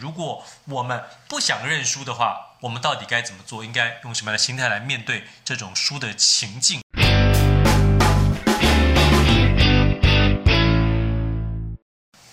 如果我们不想认输的话，我们到底该怎么做？应该用什么样的心态来面对这种输的情境？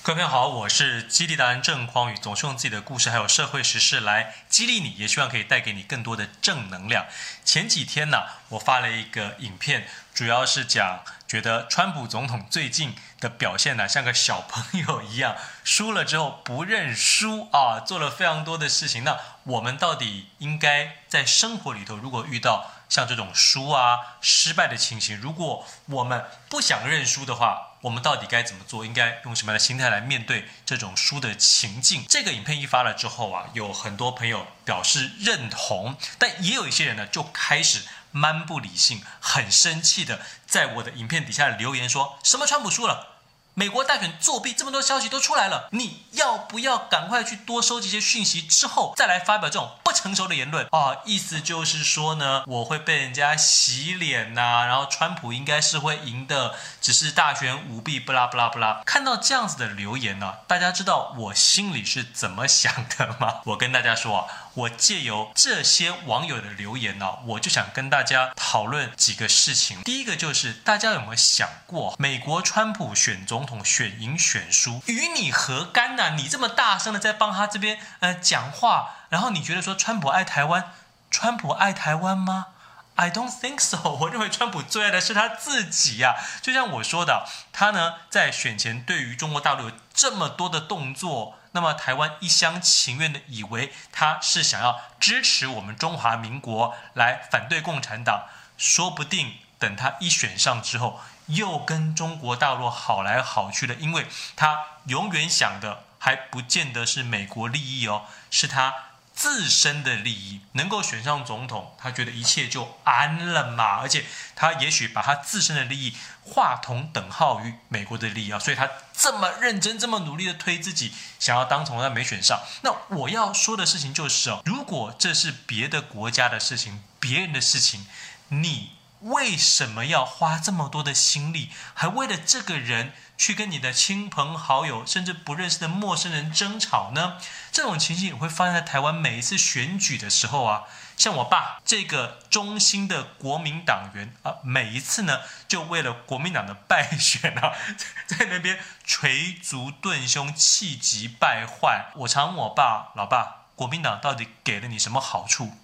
各位朋友好，我是激励达人郑匡宇，总是用自己的故事还有社会时事来激励你，也希望可以带给你更多的正能量。前几天呢，我发了一个影片，主要是讲觉得川普总统最近的表现呢，像个小朋友一样，输了之后不认输啊，做了非常多的事情。那我们到底应该在生活里头，如果遇到像这种输啊、失败的情形，如果我们不想认输的话，我们到底该怎么做？应该用什么样的心态来面对这种输的情境？这个影片一发了之后啊，有很多朋友表示认同，但也有一些人呢，就开始蛮不理性、很生气的在我的影片底下留言说：“什么川普输了？”美国大选作弊，这么多消息都出来了，你要不要赶快去多收集一些讯息之后再来发表这种不成熟的言论啊？意思就是说呢，我会被人家洗脸呐、然后川普应该是会赢的，只是大选舞弊，不啦不啦不啦。看到这样子的留言呢、大家知道我心里是怎么想的吗？我跟大家说啊。我借由这些网友的留言呢、我就想跟大家讨论几个事情。第一个就是大家有没有想过，美国川普选总统选赢选输与你何干呢、你这么大声的在帮他这边呃讲话，然后你觉得说川普爱台湾，川普爱台湾吗？I don't think so。我认为川普最爱的是他自己呀、就像我说的，他呢在选前对于中国大陆有这么多的动作。那么台湾一厢情愿的以为他是想要支持我们中华民国来反对共产党，说不定等他一选上之后，又跟中国大陆好来好去的，因为他永远想的还不见得是美国利益哦，是他自身的利益。能够选上总统，他觉得一切就安了嘛，而且他也许把他自身的利益划同等号于美国的利益啊，所以他。这么认真、这么努力的推自己，想要当总统，但没选上。那我要说的事情就是哦，如果这是别的国家的事情、别人的事情，你为什么要花这么多的心力，还为了这个人去跟你的亲朋好友，甚至不认识的陌生人争吵呢？这种情形也会发生在台湾每一次选举的时候啊。像我爸这个忠心的国民党员啊，每一次呢，就为了国民党的败选啊，在那边捶足顿胸，气急败坏。我常问我爸，老爸，国民党到底给了你什么好处？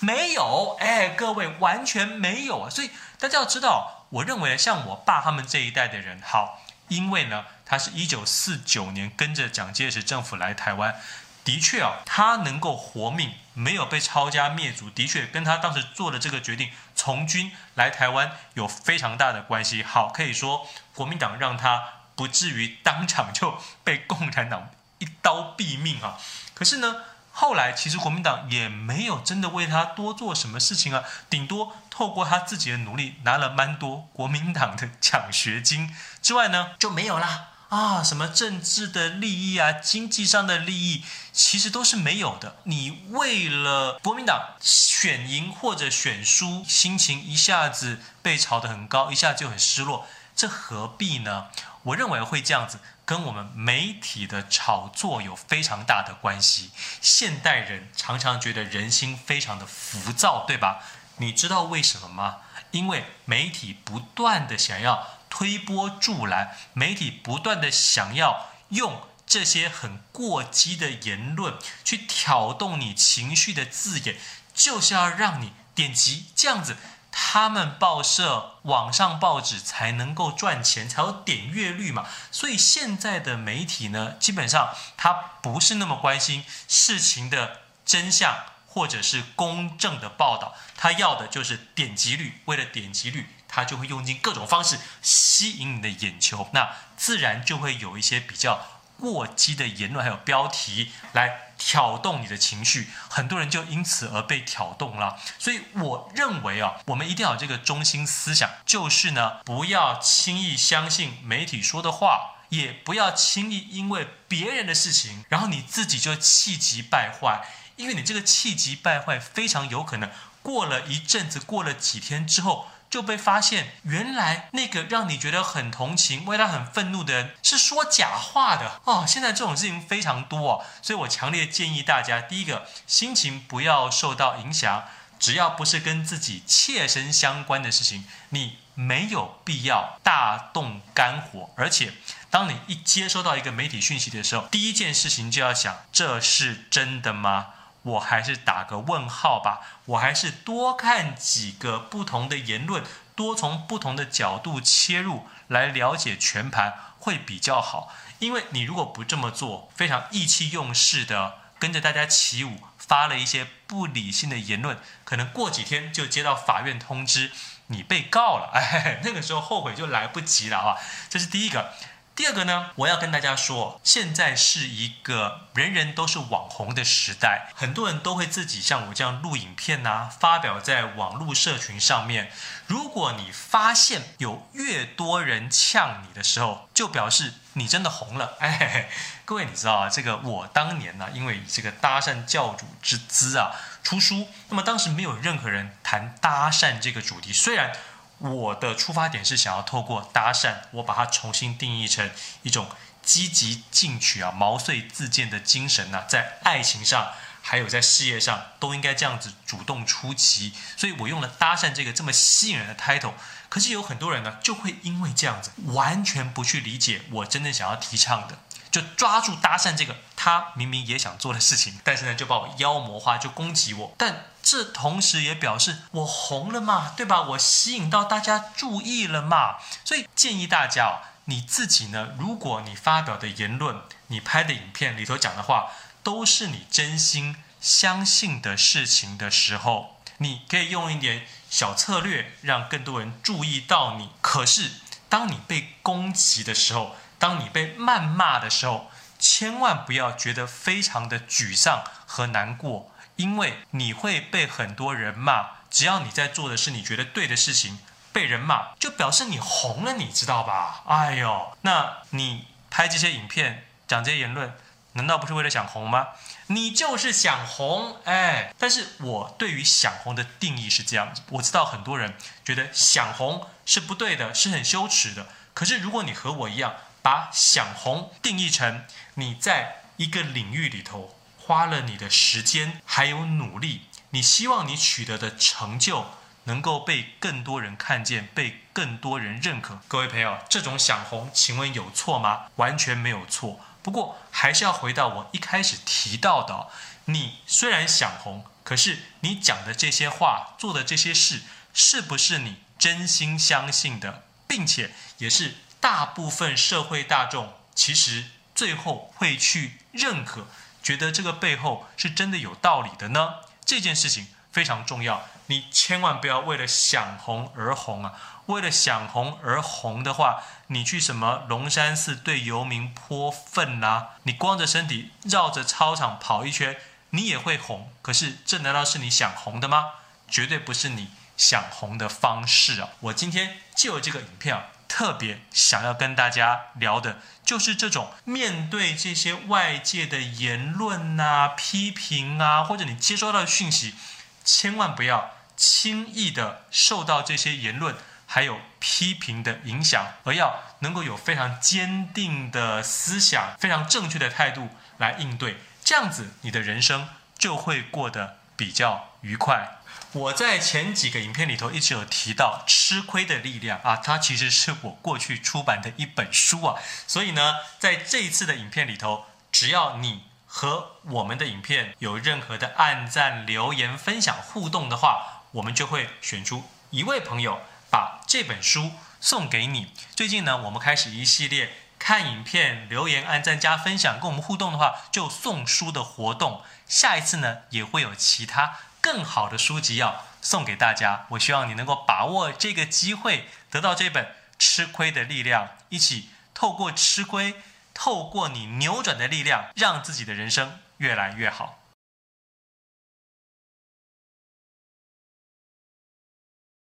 没有，哎，各位完全没有啊。所以大家要知道，我认为像我爸他们这一代的人，好，因为呢，他是一九四九年跟着蒋介石政府来台湾。的确啊，他能够活命，没有被抄家灭族，的确跟他当时做的这个决定从军来台湾有非常大的关系。好，可以说国民党让他不至于当场就被共产党一刀毙命啊。可是呢，后来其实国民党也没有真的为他多做什么事情啊，顶多透过他自己的努力拿了蛮多国民党的奖学金之外呢，就没有啦。啊，什么政治的利益啊，经济上的利益，其实都是没有的。你为了国民党选赢或者选输，心情一下子被炒得很高，一下就很失落，这何必呢？我认为会这样子，跟我们媒体的炒作有非常大的关系。现代人常常觉得人心非常的浮躁，对吧？你知道为什么吗？因为媒体不断的想要。推波助澜，媒体不断的想要用这些很过激的言论去挑动你情绪的字眼，就是要让你点击，这样子他们报社、网上报纸才能够赚钱，才有点阅率嘛。所以现在的媒体呢，基本上他不是那么关心事情的真相或者是公正的报道，他要的就是点击率，为了点击率。他就会用尽各种方式吸引你的眼球，那自然就会有一些比较过激的言论，还有标题来挑动你的情绪，很多人就因此而被挑动了。所以我认为啊，我们一定要有这个中心思想，就是呢，不要轻易相信媒体说的话，也不要轻易因为别人的事情，然后你自己就气急败坏。因为你这个气急败坏，非常有可能过了一阵子，过了几天之后。就被发现，原来那个让你觉得很同情、为他很愤怒的人是说假话的哦。现在这种事情非常多哦，所以我强烈建议大家：第一个，心情不要受到影响，只要不是跟自己切身相关的事情，你没有必要大动肝火。而且，当你一接收到一个媒体讯息的时候，第一件事情就要想：这是真的吗？我还是打个问号吧，我还是多看几个不同的言论，多从不同的角度切入来了解全盘会比较好。因为你如果不这么做，非常意气用事的跟着大家起舞，发了一些不理性的言论，可能过几天就接到法院通知你被告了，哎，那个时候后悔就来不及了啊！这是第一个。第二个呢，我要跟大家说，现在是一个人人都是网红的时代，很多人都会自己像我这样录影片呐，发表在网络社群上面。如果你发现有越多人呛你的时候，就表示你真的红了。哎，各位你知道啊，这个我当年呢，因为以这个搭讪教主之姿啊出书，那么当时没有任何人谈搭讪这个主题，虽然。我的出发点是想要透过搭讪，我把它重新定义成一种积极进取啊、毛遂自荐的精神呐、在爱情上还有在事业上都应该这样子主动出击，所以我用了搭讪这个这么吸引人的 title。可是有很多人呢，就会因为这样子完全不去理解我真正想要提倡的，就抓住搭讪这个他明明也想做的事情，但是呢就把我妖魔化，就攻击我，但。这同时也表示我红了嘛，对吧？我吸引到大家注意了嘛。所以建议大家哦，你自己呢，如果你发表的言论、你拍的影片里头讲的话，都是你真心相信的事情的时候，你可以用一点小策略，让更多人注意到你。可是，当你被攻击的时候，当你被谩骂的时候，千万不要觉得非常的沮丧和难过。因为你会被很多人骂，只要你在做的是你觉得对的事情，被人骂就表示你红了，你知道吧？哎呦，那你拍这些影片，讲这些言论，难道不是为了想红吗？你就是想红，哎。但是我对于想红的定义是这样子，我知道很多人觉得想红是不对的，是很羞耻的。可是如果你和我一样，把想红定义成你在一个领域里头。花了你的时间还有努力，你希望你取得的成就能够被更多人看见，被更多人认可。各位朋友，这种想红，请问有错吗？完全没有错。不过还是要回到我一开始提到的，你虽然想红，可是你讲的这些话、做的这些事，是不是你真心相信的，并且也是大部分社会大众其实最后会去认可？觉得这个背后是真的有道理的呢？这件事情非常重要，你千万不要为了想红而红啊！为了想红而红的话，你去什么龙山寺对游民泼粪呐？你光着身体绕着操场跑一圈，你也会红。可是这难道是你想红的吗？绝对不是你想红的方式啊！我今天就这个影片啊。特别想要跟大家聊的，就是这种面对这些外界的言论啊、批评啊，或者你接收到的讯息，千万不要轻易的受到这些言论还有批评的影响，而要能够有非常坚定的思想、非常正确的态度来应对，这样子你的人生就会过得比较愉快。我在前几个影片里头一直有提到吃亏的力量啊，它其实是我过去出版的一本书啊，所以呢，在这一次的影片里头，只要你和我们的影片有任何的按赞、留言、分享、互动的话，我们就会选出一位朋友把这本书送给你。最近呢，我们开始一系列看影片、留言、按赞、加分享，跟我们互动的话就送书的活动。下一次呢，也会有其他。更好的书籍要送给大家，我希望你能够把握这个机会，得到这本《吃亏的力量》，一起透过吃亏，透过你扭转的力量，让自己的人生越来越好。